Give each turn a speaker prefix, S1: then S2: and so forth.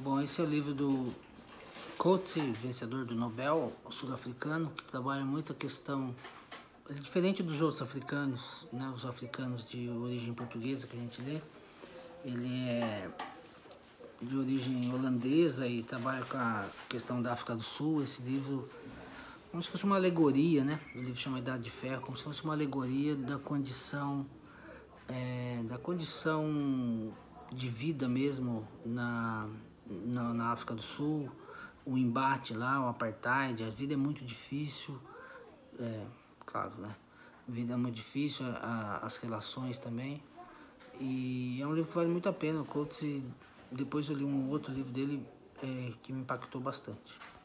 S1: Bom, esse é o livro do Coates, vencedor do Nobel sul-africano, que trabalha muito a questão, é diferente dos outros africanos, né, os africanos de origem portuguesa que a gente lê, ele é de origem holandesa e trabalha com a questão da África do Sul. Esse livro, como se fosse uma alegoria, né? O livro chama Idade de Ferro, como se fosse uma alegoria da condição, é, da condição de vida mesmo na, na, na, África do Sul, o embate lá, o apartheid, a vida é muito difícil, é, claro, né? A vida é muito difícil, a, as relações também. E é um livro que vale muito a pena. O Coates, depois eu li um outro livro dele é, que me impactou bastante.